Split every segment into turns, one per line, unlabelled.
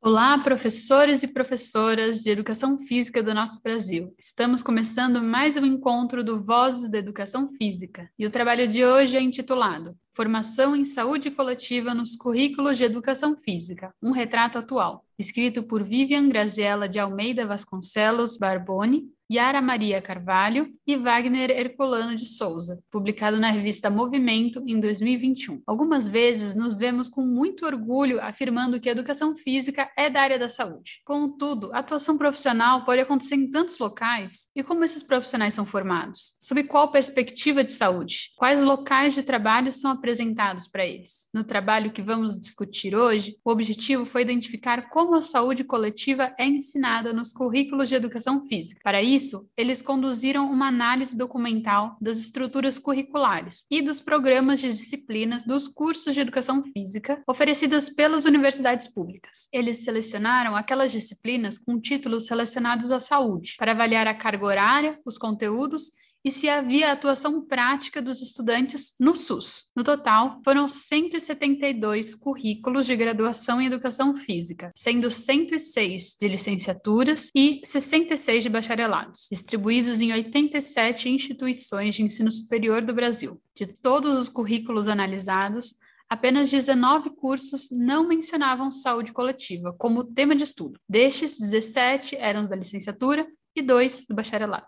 Olá, professores e professoras de educação física do nosso Brasil. Estamos começando mais um encontro do Vozes da Educação Física e o trabalho de hoje é intitulado Formação em Saúde Coletiva nos Currículos de Educação Física, um retrato atual, escrito por Vivian Graziella de Almeida Vasconcelos Barboni Yara Maria Carvalho e Wagner Herculano de Souza, publicado na revista Movimento em 2021. Algumas vezes nos vemos com muito orgulho afirmando que a educação física é da área da saúde. Contudo, a atuação profissional pode acontecer em tantos locais. E como esses profissionais são formados? Sob qual perspectiva de saúde? Quais locais de trabalho são apresentados para eles? No trabalho que vamos discutir hoje, o objetivo foi identificar como a saúde coletiva é ensinada nos currículos de educação física. Para isso, isso, eles conduziram uma análise documental das estruturas curriculares e dos programas de disciplinas dos cursos de educação física oferecidos pelas universidades públicas. Eles selecionaram aquelas disciplinas com títulos relacionados à saúde, para avaliar a carga horária, os conteúdos e se havia atuação prática dos estudantes no SUS. No total, foram 172 currículos de graduação em educação física, sendo 106 de licenciaturas e 66 de bacharelados, distribuídos em 87 instituições de ensino superior do Brasil. De todos os currículos analisados, apenas 19 cursos não mencionavam saúde coletiva como tema de estudo. Destes, 17 eram da licenciatura e dois do bacharelado.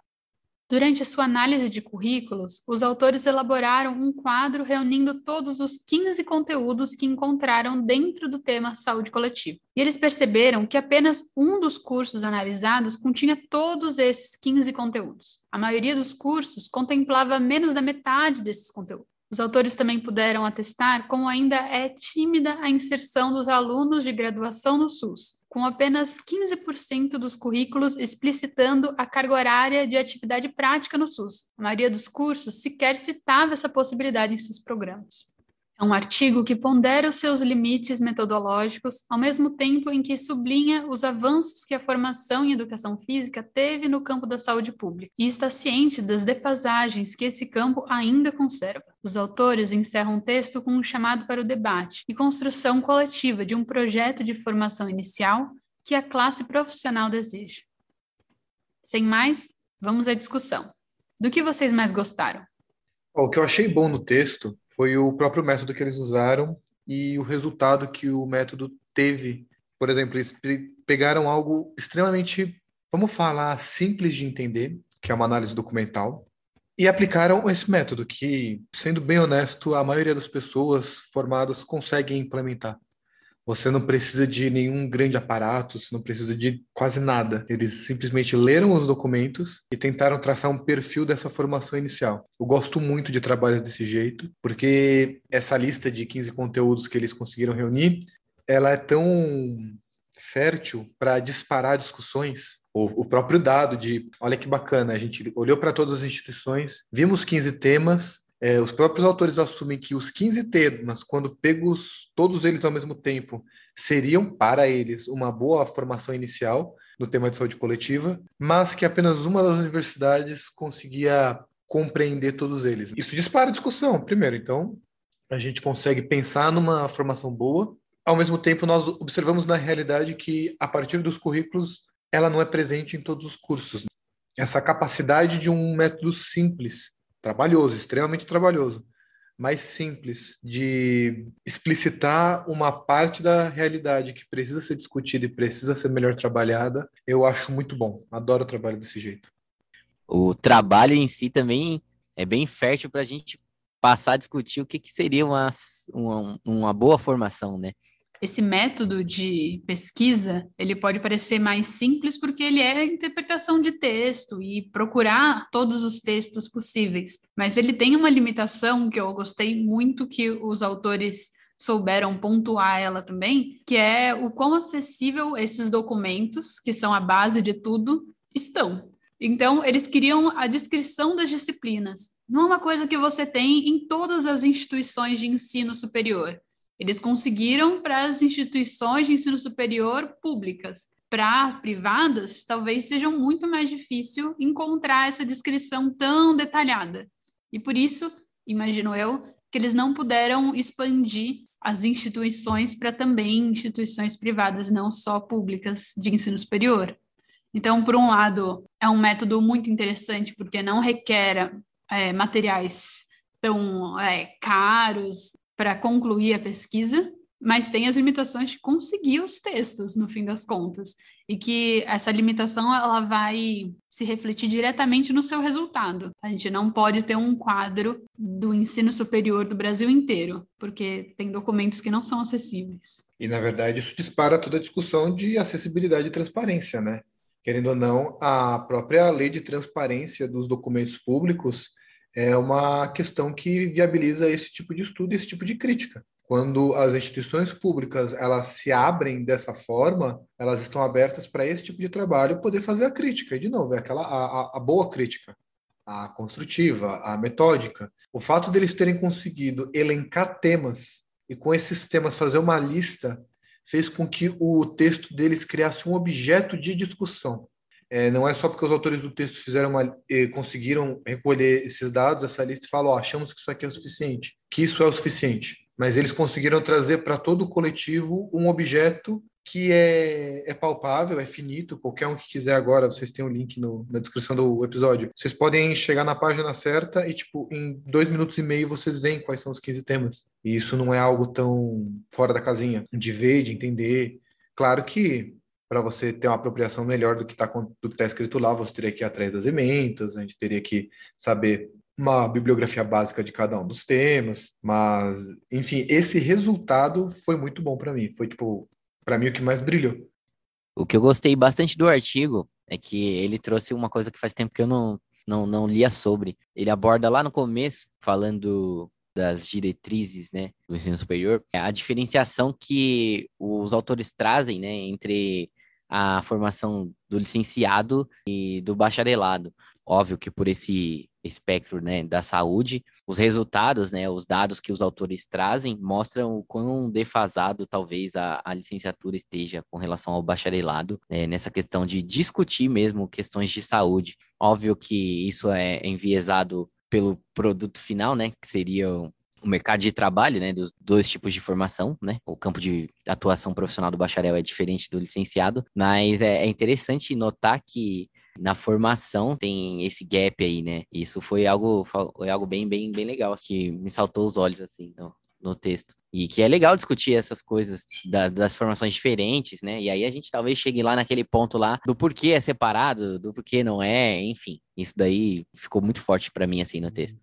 Durante sua análise de currículos, os autores elaboraram um quadro reunindo todos os 15 conteúdos que encontraram dentro do tema saúde coletiva. E eles perceberam que apenas um dos cursos analisados continha todos esses 15 conteúdos. A maioria dos cursos contemplava menos da metade desses conteúdos. Os autores também puderam atestar como ainda é tímida a inserção dos alunos de graduação no SUS, com apenas 15% dos currículos explicitando a carga horária de atividade prática no SUS. A maioria dos cursos sequer citava essa possibilidade em seus programas. É um artigo que pondera os seus limites metodológicos, ao mesmo tempo em que sublinha os avanços que a formação em educação física teve no campo da saúde pública, e está ciente das depasagens que esse campo ainda conserva. Os autores encerram o texto com um chamado para o debate e construção coletiva de um projeto de formação inicial que a classe profissional deseja. Sem mais, vamos à discussão. Do que vocês mais gostaram?
O que eu achei bom no texto foi o próprio método que eles usaram e o resultado que o método teve. Por exemplo, eles pegaram algo extremamente, vamos falar, simples de entender, que é uma análise documental, e aplicaram esse método que, sendo bem honesto, a maioria das pessoas formadas conseguem implementar. Você não precisa de nenhum grande aparato, você não precisa de quase nada. Eles simplesmente leram os documentos e tentaram traçar um perfil dessa formação inicial. Eu gosto muito de trabalhos desse jeito, porque essa lista de 15 conteúdos que eles conseguiram reunir, ela é tão fértil para disparar discussões o, próprio dado de, olha que bacana, a gente olhou para todas as instituições, vimos 15 temas, é, os próprios autores assumem que os 15 temas, quando pegos todos eles ao mesmo tempo, seriam para eles uma boa formação inicial no tema de saúde coletiva, mas que apenas uma das universidades conseguia compreender todos eles. Isso dispara a discussão, primeiro. Então, a gente consegue pensar numa formação boa. Ao mesmo tempo, nós observamos na realidade que, a partir dos currículos, ela não é presente em todos os cursos. Essa capacidade de um método simples trabalhoso, extremamente trabalhoso, mais simples de explicitar uma parte da realidade que precisa ser discutida e precisa ser melhor trabalhada, eu acho muito bom. Adoro o trabalho desse jeito.
O trabalho em si também é bem fértil para a gente passar a discutir o que, que seria uma, uma, uma boa formação, né?
Esse método de pesquisa, ele pode parecer mais simples porque ele é interpretação de texto e procurar todos os textos possíveis, mas ele tem uma limitação que eu gostei muito que os autores souberam pontuar ela também, que é o quão acessível esses documentos, que são a base de tudo, estão. Então, eles queriam a descrição das disciplinas. Não é uma coisa que você tem em todas as instituições de ensino superior. Eles conseguiram para as instituições de ensino superior públicas. Para privadas, talvez seja muito mais difícil encontrar essa descrição tão detalhada. E por isso, imagino eu, que eles não puderam expandir as instituições para também instituições privadas, não só públicas de ensino superior. Então, por um lado, é um método muito interessante, porque não requer é, materiais tão é, caros para concluir a pesquisa, mas tem as limitações de conseguir os textos, no fim das contas, e que essa limitação ela vai se refletir diretamente no seu resultado. A gente não pode ter um quadro do ensino superior do Brasil inteiro, porque tem documentos que não são acessíveis.
E, na verdade, isso dispara toda a discussão de acessibilidade e transparência, né? Querendo ou não, a própria lei de transparência dos documentos públicos é uma questão que viabiliza esse tipo de estudo, esse tipo de crítica. Quando as instituições públicas elas se abrem dessa forma, elas estão abertas para esse tipo de trabalho poder fazer a crítica. E, de novo, é aquela a, a boa crítica, a construtiva, a metódica. O fato deles terem conseguido elencar temas e com esses temas fazer uma lista fez com que o texto deles criasse um objeto de discussão. É, não é só porque os autores do texto fizeram uma, eh, conseguiram recolher esses dados, essa lista, e falam, achamos que isso aqui é o suficiente, que isso é o suficiente mas eles conseguiram trazer para todo o coletivo um objeto que é, é, palpável, é finito. Qualquer um que quiser agora, vocês têm o um link no, na descrição do episódio. Vocês podem chegar na página certa e, tipo, em dois minutos e meio vocês veem quais são os 15 temas. E isso não é algo tão fora da casinha, de ver, de entender. Claro que para você ter uma apropriação melhor do que está tá escrito lá, você teria que ir atrás das emendas, a gente teria que saber uma bibliografia básica de cada um dos temas, mas enfim, esse resultado foi muito bom para mim, foi tipo, para mim o que mais brilhou.
O que eu gostei bastante do artigo é que ele trouxe uma coisa que faz tempo que eu não não, não lia sobre. Ele aborda lá no começo, falando das diretrizes, né, do ensino superior, a diferenciação que os autores trazem, né, entre a formação do licenciado e do bacharelado. Óbvio que por esse espectro né, da saúde, os resultados, né, os dados que os autores trazem mostram o quão defasado talvez a, a licenciatura esteja com relação ao bacharelado, né, nessa questão de discutir mesmo questões de saúde. Óbvio que isso é enviesado pelo produto final, né, que seria o mercado de trabalho, né, dos dois tipos de formação, né, o campo de atuação profissional do bacharel é diferente do licenciado, mas é, é interessante notar que na formação tem esse gap aí, né? Isso foi algo, foi algo bem, bem, bem legal, que me saltou os olhos, assim, no, no texto. E que é legal discutir essas coisas da, das formações diferentes, né? E aí a gente talvez chegue lá naquele ponto lá do porquê é separado, do porquê não é, enfim. Isso daí ficou muito forte para mim, assim, no texto.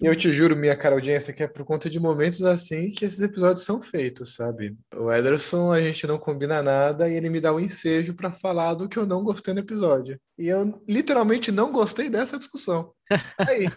Eu te juro, minha cara audiência, que é por conta de momentos assim que esses episódios são feitos, sabe? O Ederson, a gente não combina nada e ele me dá um ensejo para falar do que eu não gostei no episódio. E eu literalmente não gostei dessa discussão. Tá aí,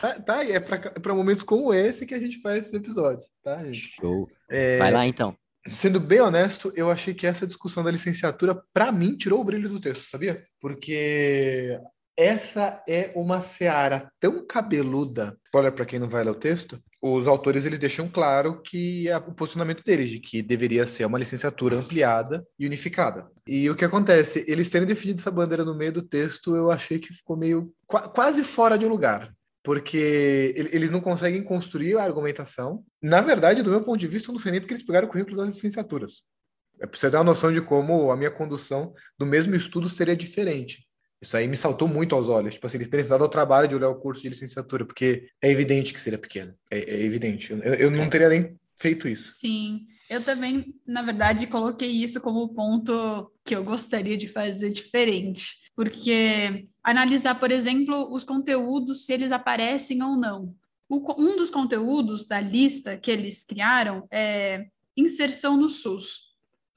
tá, tá aí. É para momentos como esse que a gente faz esses episódios, tá, gente?
Show. É... Vai lá então.
Sendo bem honesto, eu achei que essa discussão da licenciatura, para mim, tirou o brilho do texto, sabia? Porque essa é uma seara tão cabeluda. Olha para quem não vai ler o texto, os autores eles deixam claro que é o posicionamento deles de que deveria ser uma licenciatura ampliada e unificada. E o que acontece, eles terem definido essa bandeira no meio do texto, eu achei que ficou meio quase fora de lugar. Porque eles não conseguem construir a argumentação. Na verdade, do meu ponto de vista, eu não sei nem porque eles pegaram o currículo das licenciaturas. É para você ter uma noção de como a minha condução do mesmo estudo seria diferente. Isso aí me saltou muito aos olhos. Tipo assim, eles terem dado ao trabalho de olhar o curso de licenciatura, porque é evidente que seria pequeno. É, é evidente. Eu, eu não teria nem feito isso.
Sim. Eu também, na verdade, coloquei isso como ponto que eu gostaria de fazer diferente. Porque analisar, por exemplo, os conteúdos, se eles aparecem ou não. O, um dos conteúdos da lista que eles criaram é inserção no SUS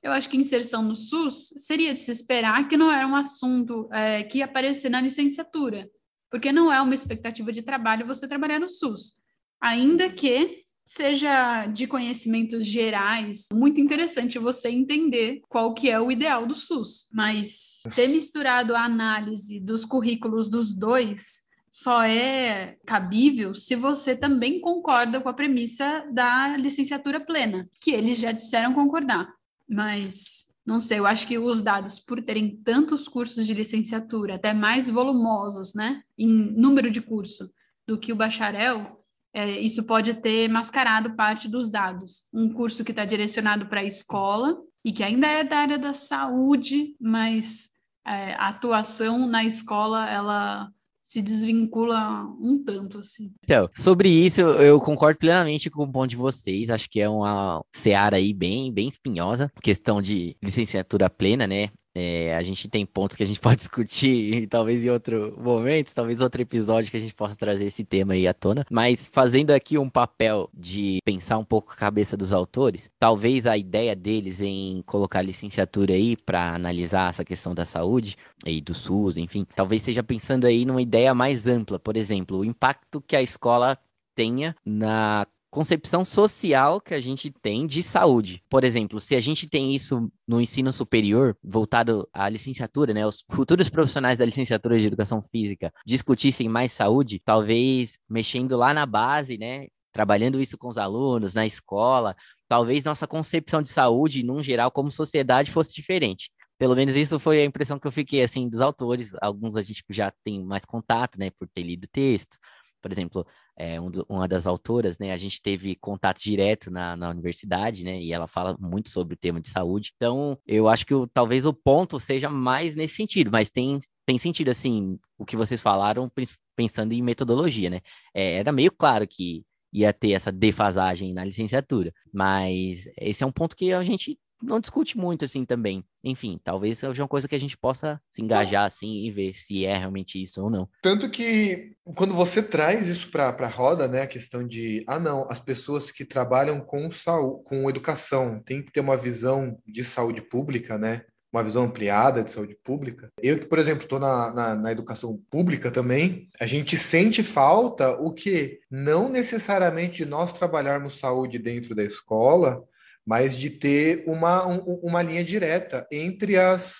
eu acho que inserção no SUS seria de se esperar que não era um assunto é, que ia aparecer na licenciatura, porque não é uma expectativa de trabalho você trabalhar no SUS, ainda que seja de conhecimentos gerais, muito interessante você entender qual que é o ideal do SUS, mas ter misturado a análise dos currículos dos dois só é cabível se você também concorda com a premissa da licenciatura plena, que eles já disseram concordar. Mas não sei, eu acho que os dados, por terem tantos cursos de licenciatura, até mais volumosos, né, em número de curso, do que o bacharel, é, isso pode ter mascarado parte dos dados. Um curso que está direcionado para a escola e que ainda é da área da saúde, mas é, a atuação na escola, ela se desvincula um tanto, assim.
Então, sobre isso, eu concordo plenamente com o ponto de vocês. Acho que é uma seara aí bem, bem espinhosa. Questão de licenciatura plena, né? É, a gente tem pontos que a gente pode discutir, talvez em outro momento, talvez outro episódio que a gente possa trazer esse tema aí à tona. Mas fazendo aqui um papel de pensar um pouco a cabeça dos autores, talvez a ideia deles em colocar licenciatura aí para analisar essa questão da saúde e do SUS, enfim, talvez seja pensando aí numa ideia mais ampla, por exemplo, o impacto que a escola tenha na concepção social que a gente tem de saúde. Por exemplo, se a gente tem isso no ensino superior, voltado à licenciatura, né, os futuros profissionais da licenciatura de educação física discutissem mais saúde, talvez mexendo lá na base, né, trabalhando isso com os alunos, na escola, talvez nossa concepção de saúde, num geral, como sociedade, fosse diferente. Pelo menos isso foi a impressão que eu fiquei, assim, dos autores. Alguns a gente já tem mais contato, né, por ter lido textos. Por exemplo, é, um do, uma das autoras, né? A gente teve contato direto na, na universidade, né? E ela fala muito sobre o tema de saúde. Então, eu acho que o, talvez o ponto seja mais nesse sentido, mas tem, tem sentido, assim, o que vocês falaram pensando em metodologia, né? É, era meio claro que ia ter essa defasagem na licenciatura, mas esse é um ponto que a gente não discute muito assim também. Enfim, talvez seja uma coisa que a gente possa se engajar assim e ver se é realmente isso ou não.
Tanto que quando você traz isso para a roda, né, a questão de, ah não, as pessoas que trabalham com saúde, com educação, têm que ter uma visão de saúde pública, né? Uma visão ampliada de saúde pública. Eu que, por exemplo, estou na, na, na, educação pública também, a gente sente falta o que? Não necessariamente de nós trabalharmos saúde dentro da escola, mas de ter uma, um, uma linha direta entre as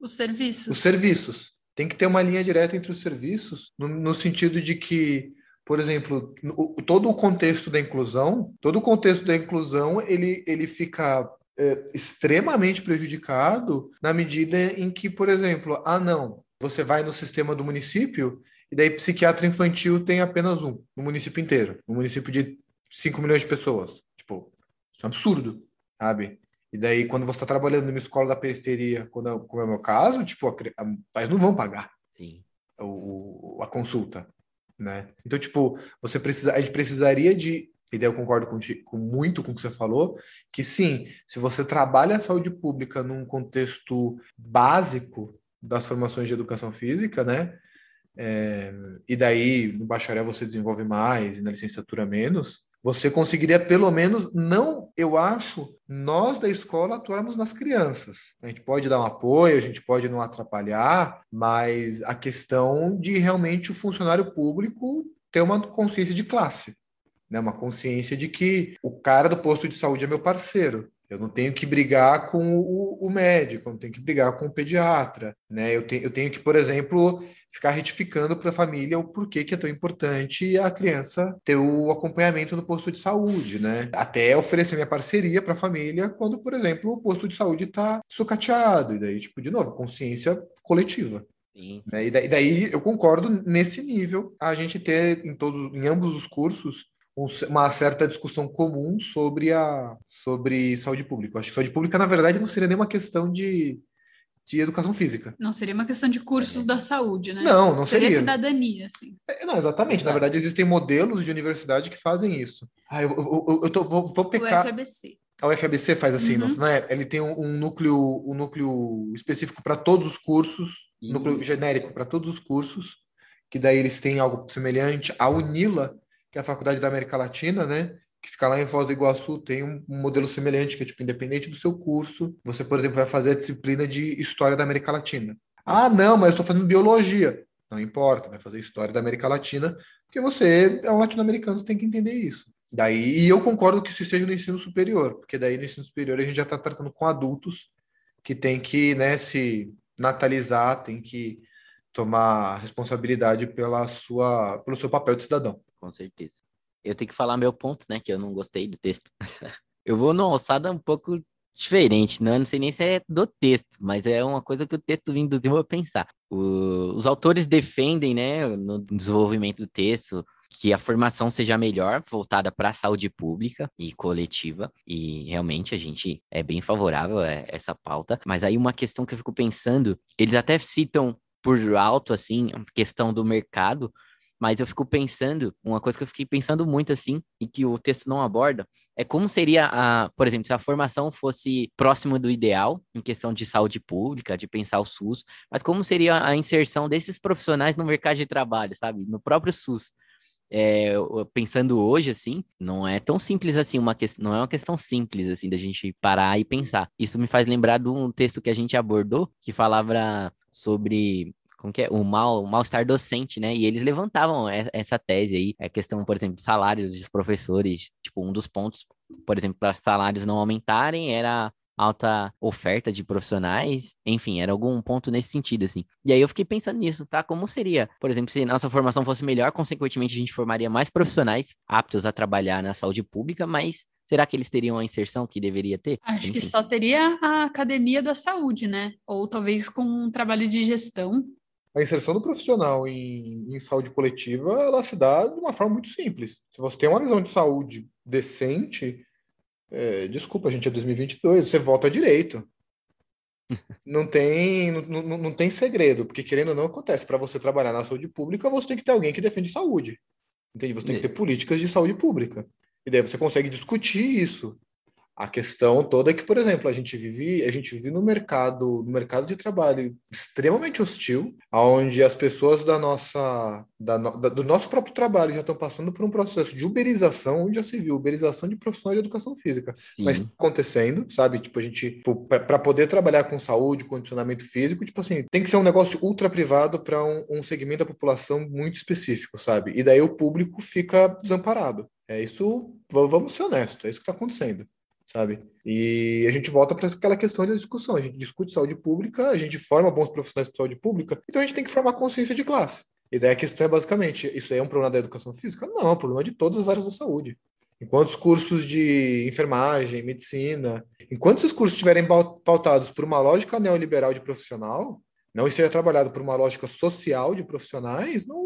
os serviços.
Os serviços. Tem que ter uma linha direta entre os serviços, no, no sentido de que, por exemplo, todo o contexto da inclusão, todo o contexto da inclusão, ele, ele fica é, extremamente prejudicado na medida em que, por exemplo, ah, não, você vai no sistema do município e daí psiquiatra infantil tem apenas um no município inteiro, no município de 5 milhões de pessoas. Isso é um absurdo sabe? E daí, quando você está trabalhando numa escola da periferia, quando, como é o meu caso, tipo, pais não vão pagar
Sim.
O, a consulta, né? Então, tipo, você precisa, a gente precisaria de, e daí eu concordo com, com muito com o que você falou, que sim, se você trabalha a saúde pública num contexto básico das formações de educação física, né? É, e daí no bacharel você desenvolve mais, e na licenciatura menos, você conseguiria, pelo menos, não, eu acho, nós da escola atuarmos nas crianças. A gente pode dar um apoio, a gente pode não atrapalhar, mas a questão de realmente o funcionário público ter uma consciência de classe, né? uma consciência de que o cara do posto de saúde é meu parceiro. Eu não tenho que brigar com o, o médico, eu não tenho que brigar com o pediatra. Né? Eu, te, eu tenho que, por exemplo, ficar retificando para a família o porquê que é tão importante a criança ter o acompanhamento no posto de saúde, né? Até oferecer minha parceria para a família quando, por exemplo, o posto de saúde está sucateado. E daí, tipo, de novo, consciência coletiva.
Sim.
Né? E daí, daí eu concordo nesse nível a gente ter em todos, em ambos os cursos uma certa discussão comum sobre a sobre saúde pública. Eu acho que saúde pública, na verdade, não seria nem uma questão de de educação física.
Não seria uma questão de cursos da saúde, né?
Não, não seria.
Seria cidadania, assim.
É, não, exatamente. Na verdade, existem modelos de universidade que fazem isso. Ah, eu, eu, eu tô, vou, vou pecar...
O FABC.
A UFABC faz assim, uhum. não é? Ele tem um, um núcleo, um núcleo específico para todos os cursos, um núcleo genérico para todos os cursos, que daí eles têm algo semelhante. A UNILA, que é a Faculdade da América Latina, né? Que fica lá em Foz do Iguaçu tem um, modelo semelhante, que é tipo, independente do seu curso, você, por exemplo, vai fazer a disciplina de História da América Latina. Ah, não, mas eu estou fazendo Biologia. Não importa, vai fazer História da América Latina, porque você é um latino-americano, tem que entender isso. Daí, e eu concordo que isso esteja no ensino superior, porque daí no ensino superior a gente já está tratando com adultos que tem que né, se natalizar, tem que tomar responsabilidade pela sua, pelo seu papel de cidadão.
Com certeza eu tenho que falar meu ponto, né? Que eu não gostei do texto. eu vou numa alçada um pouco diferente, não, não sei nem se é do texto, mas é uma coisa que o texto me induziu a pensar. O, os autores defendem, né, no desenvolvimento do texto, que a formação seja melhor, voltada para a saúde pública e coletiva, e realmente a gente é bem favorável a essa pauta. Mas aí uma questão que eu fico pensando, eles até citam por alto, assim, a questão do mercado, mas eu fico pensando, uma coisa que eu fiquei pensando muito assim, e que o texto não aborda, é como seria a, por exemplo, se a formação fosse próximo do ideal, em questão de saúde pública, de pensar o SUS, mas como seria a inserção desses profissionais no mercado de trabalho, sabe? No próprio SUS. É, pensando hoje, assim, não é tão simples assim, uma que... não é uma questão simples, assim, da gente parar e pensar. Isso me faz lembrar de um texto que a gente abordou, que falava sobre como que é? O mal, o mal-estar docente, né? E eles levantavam essa tese aí, a questão, por exemplo, de salários dos professores, tipo, um dos pontos, por exemplo, para salários não aumentarem era alta oferta de profissionais, enfim, era algum ponto nesse sentido, assim. E aí eu fiquei pensando nisso, tá? Como seria, por exemplo, se nossa formação fosse melhor, consequentemente a gente formaria mais profissionais aptos a trabalhar na saúde pública, mas Será que eles teriam a inserção que deveria ter?
Acho Enfim. que só teria a academia da saúde, né? Ou talvez com um trabalho de gestão.
A inserção do profissional em, em saúde coletiva, ela se dá de uma forma muito simples. Se você tem uma visão de saúde decente, é, desculpa, a gente é 2022, você volta direito. não tem não, não, não tem segredo, porque querendo ou não acontece. Para você trabalhar na saúde pública, você tem que ter alguém que defende saúde. Entende? Você tem que ter políticas de saúde pública. E daí você consegue discutir isso. A questão toda é que, por exemplo, a gente vive, a gente vive no mercado, no mercado de trabalho extremamente hostil, onde as pessoas da nossa, da, da, do nosso próprio trabalho já estão passando por um processo de uberização, onde já se viu uberização de profissionais de educação física. Sim. Mas tá acontecendo, sabe? Tipo, a gente, para poder trabalhar com saúde, condicionamento físico, tipo assim, tem que ser um negócio ultra privado para um, um segmento da população muito específico, sabe? E daí o público fica desamparado. É isso, vamos ser honestos, é isso que está acontecendo sabe? E a gente volta para aquela questão da discussão. A gente discute saúde pública, a gente forma bons profissionais de saúde pública, então a gente tem que formar consciência de classe. E daí a questão é basicamente: isso é um problema da educação física? Não, é um problema de todas as áreas da saúde. Enquanto os cursos de enfermagem, medicina, enquanto esses cursos estiverem pautados por uma lógica neoliberal de profissional, não esteja trabalhado por uma lógica social de profissionais, não, não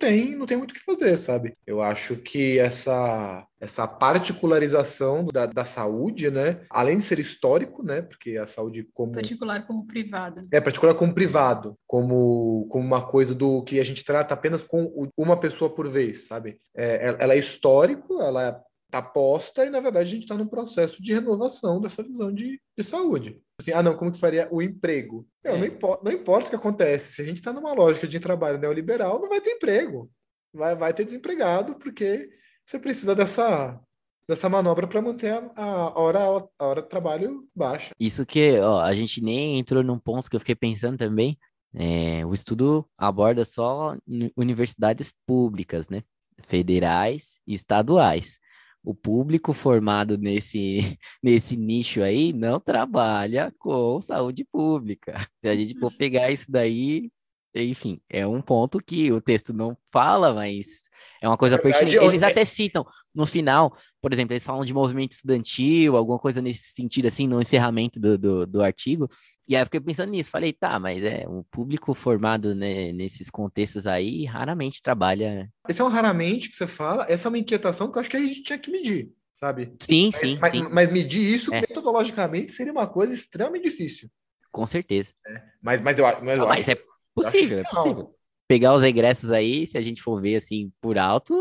tem, não tem muito o que fazer, sabe? Eu acho que essa essa particularização da, da saúde, né? Além de ser histórico, né? Porque a saúde como
particular como privado.
É particular como privado, como como uma coisa do que a gente trata apenas com uma pessoa por vez, sabe? É, ela é histórico, ela tá posta e na verdade a gente está num processo de renovação dessa visão de, de saúde. Assim, ah não, como que faria o emprego? É. Não, importa, não importa o que acontece, se a gente está numa lógica de trabalho neoliberal, não vai ter emprego, vai, vai ter desempregado porque você precisa dessa dessa manobra para manter a, a, hora, a hora de trabalho baixa.
Isso que ó, a gente nem entrou num ponto que eu fiquei pensando também. É, o estudo aborda só universidades públicas, né? Federais e estaduais o público formado nesse, nesse nicho aí não trabalha com saúde pública. Se a gente for pegar isso daí, enfim, é um ponto que o texto não fala, mas é uma coisa pertinente. Eles até citam no final, por exemplo, eles falam de movimento estudantil, alguma coisa nesse sentido, assim, no encerramento do, do, do artigo. E aí eu fiquei pensando nisso, falei, tá, mas é o público formado né, nesses contextos aí raramente trabalha.
Esse é um raramente que você fala, essa é uma inquietação que eu acho que a gente tinha que medir, sabe?
Sim,
mas,
sim,
mas,
sim.
Mas medir isso é. metodologicamente seria uma coisa extremamente difícil.
Com certeza.
É. Mas, mas eu, mas eu
ah, mas
acho,
é possível, é possível. Pegar os egressos aí, se a gente for ver assim por alto,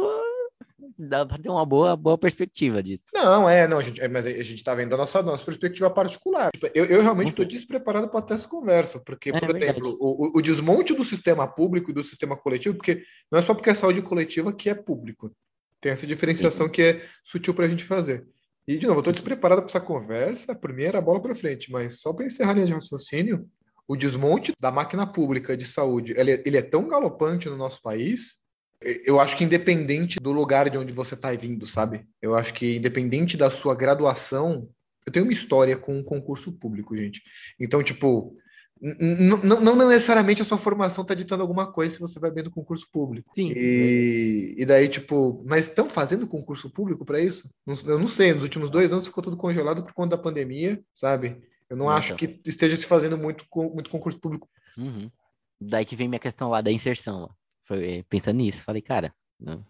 dá para ter uma boa, boa perspectiva disso.
Não, é, não, gente, é, mas a gente tá vendo a nossa, nossa perspectiva particular. Tipo, eu, eu realmente estou despreparado para ter essa conversa, porque, é, por é exemplo, o, o desmonte do sistema público e do sistema coletivo, porque não é só porque é saúde coletiva que é público. Tem essa diferenciação Sim. que é sutil para a gente fazer. E, de novo, eu estou despreparado para essa conversa, por mim era bola para frente, mas só para encerrar a linha de raciocínio, o desmonte da máquina pública de saúde, ele é, ele é tão galopante no nosso país eu acho que independente do lugar de onde você está vindo, sabe? Eu acho que independente da sua graduação, eu tenho uma história com um concurso público, gente. Então, tipo, não, necessariamente a sua formação está ditando alguma coisa se você vai bem no concurso público.
Sim.
E, e daí, tipo, mas estão fazendo concurso público para isso? Eu não sei, nos últimos dois anos ficou tudo congelado por conta da pandemia, sabe? Eu não acho que esteja se fazendo muito, muito concurso público.
Uhum. Daí que vem minha questão lá da inserção. Foi, eh, pensando nisso, falei, cara, não,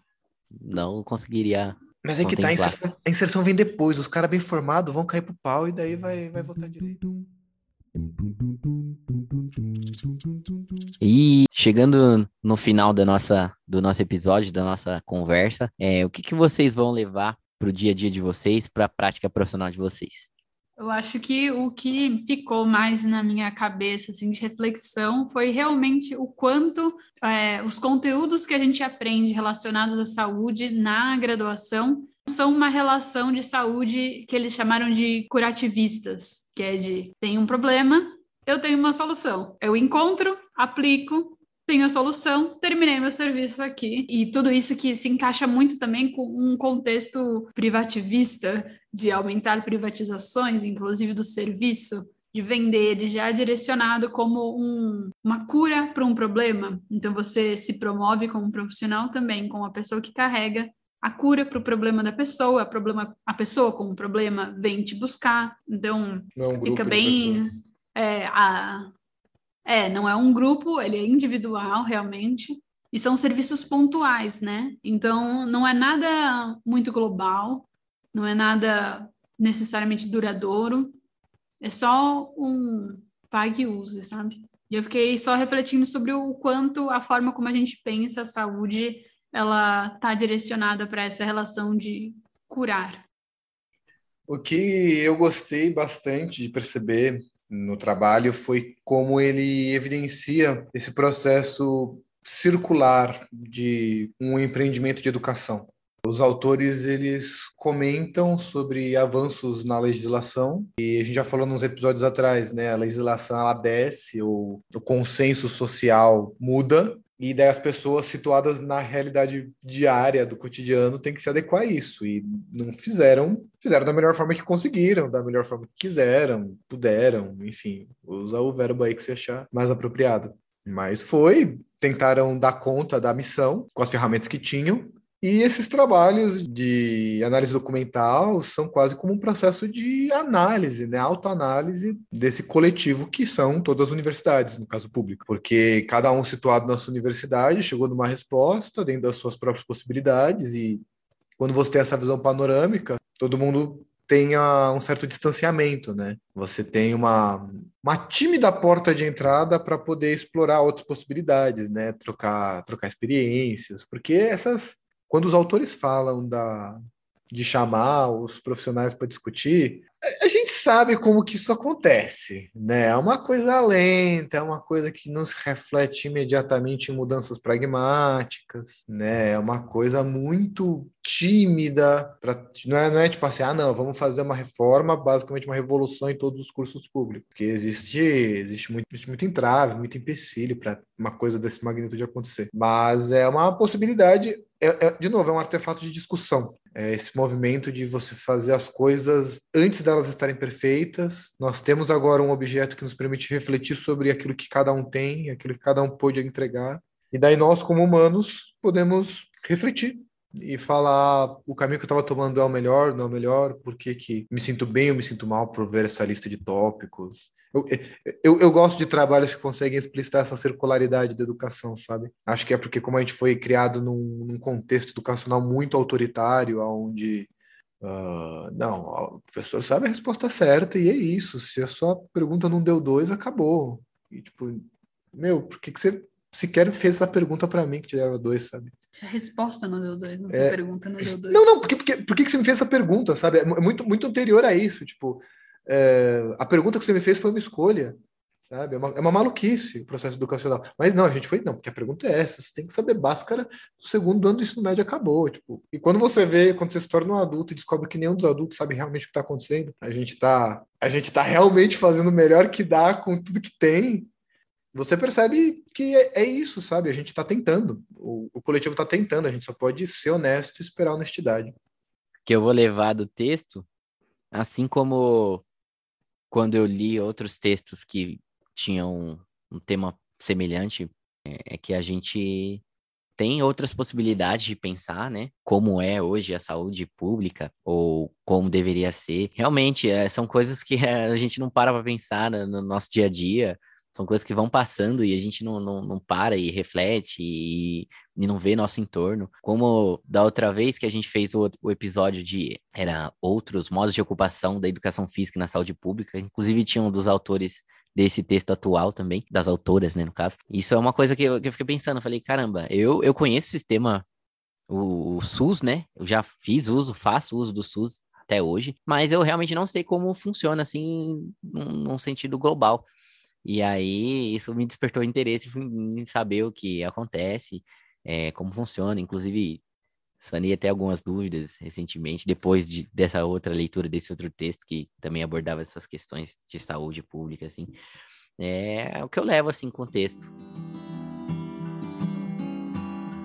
não conseguiria.
Mas é que tá, a inserção, a inserção vem depois, os caras bem formados vão cair pro pau e daí vai, vai voltar direito.
E chegando no final da nossa, do nosso episódio, da nossa conversa, é, o que, que vocês vão levar para o dia a dia de vocês, para a prática profissional de vocês?
Eu acho que o que ficou mais na minha cabeça assim, de reflexão foi realmente o quanto é, os conteúdos que a gente aprende relacionados à saúde na graduação são uma relação de saúde que eles chamaram de curativistas, que é de tem um problema, eu tenho uma solução. Eu encontro, aplico, tenho a solução, terminei meu serviço aqui. E tudo isso que se encaixa muito também com um contexto privativista, de aumentar privatizações, inclusive do serviço, de vender ele já direcionado como um, uma cura para um problema. Então você se promove como profissional também, com a pessoa que carrega a cura para o problema da pessoa, a, problema, a pessoa com o problema vem te buscar. Então
é um
fica bem. É, a, é, não é um grupo, ele é individual realmente. E são serviços pontuais, né? Então, não é nada muito global, não é nada necessariamente duradouro, é só um pague use, sabe? E eu fiquei só refletindo sobre o quanto a forma como a gente pensa a saúde, ela está direcionada para essa relação de curar.
O que eu gostei bastante de perceber no trabalho foi como ele evidencia esse processo circular de um empreendimento de educação. Os autores eles comentam sobre avanços na legislação e a gente já falou nos episódios atrás, né? A legislação ela desce, o, o consenso social muda e daí as pessoas situadas na realidade diária do cotidiano têm que se adequar a isso. E não fizeram, fizeram da melhor forma que conseguiram, da melhor forma que quiseram, puderam, enfim, usa o verbo aí que você achar mais apropriado. Mas foi, tentaram dar conta da missão com as ferramentas que tinham, e esses trabalhos de análise documental são quase como um processo de análise, né, autoanálise desse coletivo que são todas as universidades, no caso público, porque cada um situado na sua universidade chegou numa resposta dentro das suas próprias possibilidades e quando você tem essa visão panorâmica, todo mundo tem um certo distanciamento, né? Você tem uma, uma tímida porta de entrada para poder explorar outras possibilidades, né? Trocar, trocar experiências, porque essas quando os autores falam da, de chamar os profissionais para discutir, a gente sabe como que isso acontece, né? É uma coisa lenta, é uma coisa que não se reflete imediatamente em mudanças pragmáticas, né? É uma coisa muito tímida, pra, não, é, não é tipo assim, ah, não, vamos fazer uma reforma, basicamente uma revolução em todos os cursos públicos, porque existe, existe, muito, existe muito entrave, muito empecilho para uma coisa desse magnitude acontecer. Mas é uma possibilidade, é, é, de novo, é um artefato de discussão. É esse movimento de você fazer as coisas antes delas estarem perfeitas. Nós temos agora um objeto que nos permite refletir sobre aquilo que cada um tem, aquilo que cada um pôde entregar. E daí nós, como humanos, podemos refletir e falar o caminho que eu estava tomando é o melhor, não é o melhor, por que, me sinto bem ou me sinto mal por ver essa lista de tópicos. Eu, eu, eu, gosto de trabalhos que conseguem explicitar essa circularidade da educação, sabe? Acho que é porque, como a gente foi criado num, num contexto educacional muito autoritário, onde uh, não, o professor sabe a resposta certa e é isso. Se a sua pergunta não deu dois, acabou. E tipo, meu, por que, que você sequer fez essa pergunta para mim que te dava dois, sabe?
A resposta não deu dois, não é... pergunta não deu dois.
Não, não, porque, porque, por que você me fez essa pergunta, sabe? É muito, muito anterior a isso, tipo, é, a pergunta que você me fez foi uma escolha, sabe? É uma, é uma maluquice o processo educacional. Mas não, a gente foi, não, porque a pergunta é essa, você tem que saber báscara do segundo ano do ensino médio acabou, tipo. E quando você vê, quando você se torna um adulto e descobre que nenhum dos adultos sabe realmente o que está acontecendo, a gente está a gente tá realmente fazendo o melhor que dá com tudo que tem, você percebe que é, é isso, sabe? A gente está tentando, o, o coletivo está tentando, a gente só pode ser honesto e esperar honestidade.
Que eu vou levar do texto, assim como quando eu li outros textos que tinha um, um tema semelhante, é, é que a gente tem outras possibilidades de pensar, né? Como é hoje a saúde pública ou como deveria ser. Realmente, é, são coisas que a gente não para para pensar no, no, nosso dia a dia. São coisas que vão passando e a gente não, não, não para e reflete e, e, não vê nosso entorno. Como da outra vez que a gente fez o, o episódio de era outros modos de ocupação da educação física na saúde pública, inclusive tinha um dos autores desse texto atual também, das autoras, né, no caso. Isso é uma coisa que eu, que eu fiquei pensando, falei, caramba, eu, eu conheço o sistema, o, o SUS, né, eu já fiz uso, faço uso do SUS até hoje, mas eu realmente não sei como funciona, assim, num, num sentido global. E aí, isso me despertou interesse em saber o que acontece, é, como funciona, inclusive sanei até algumas dúvidas recentemente, depois de, dessa outra leitura, desse outro texto que também abordava essas questões de saúde pública, assim. É o que eu levo, assim, com o texto.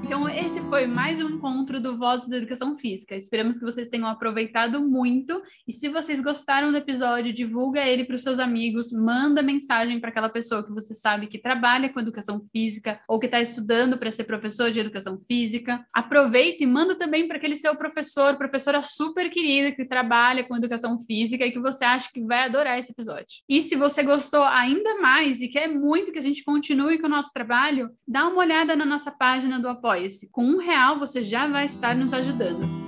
Então, esse foi mais um encontro do Vozes da Educação Física. Esperamos que vocês tenham aproveitado muito. E se vocês gostaram do episódio, divulga ele para os seus amigos, manda mensagem para aquela pessoa que você sabe que trabalha com educação física ou que está estudando para ser professor de educação física. Aproveita e manda também para aquele seu professor, professora super querida que trabalha com educação física e que você acha que vai adorar esse episódio. E se você gostou ainda mais e quer muito que a gente continue com o nosso trabalho, dá uma olhada na nossa página do Apoia-se. Com um real você já vai estar nos ajudando.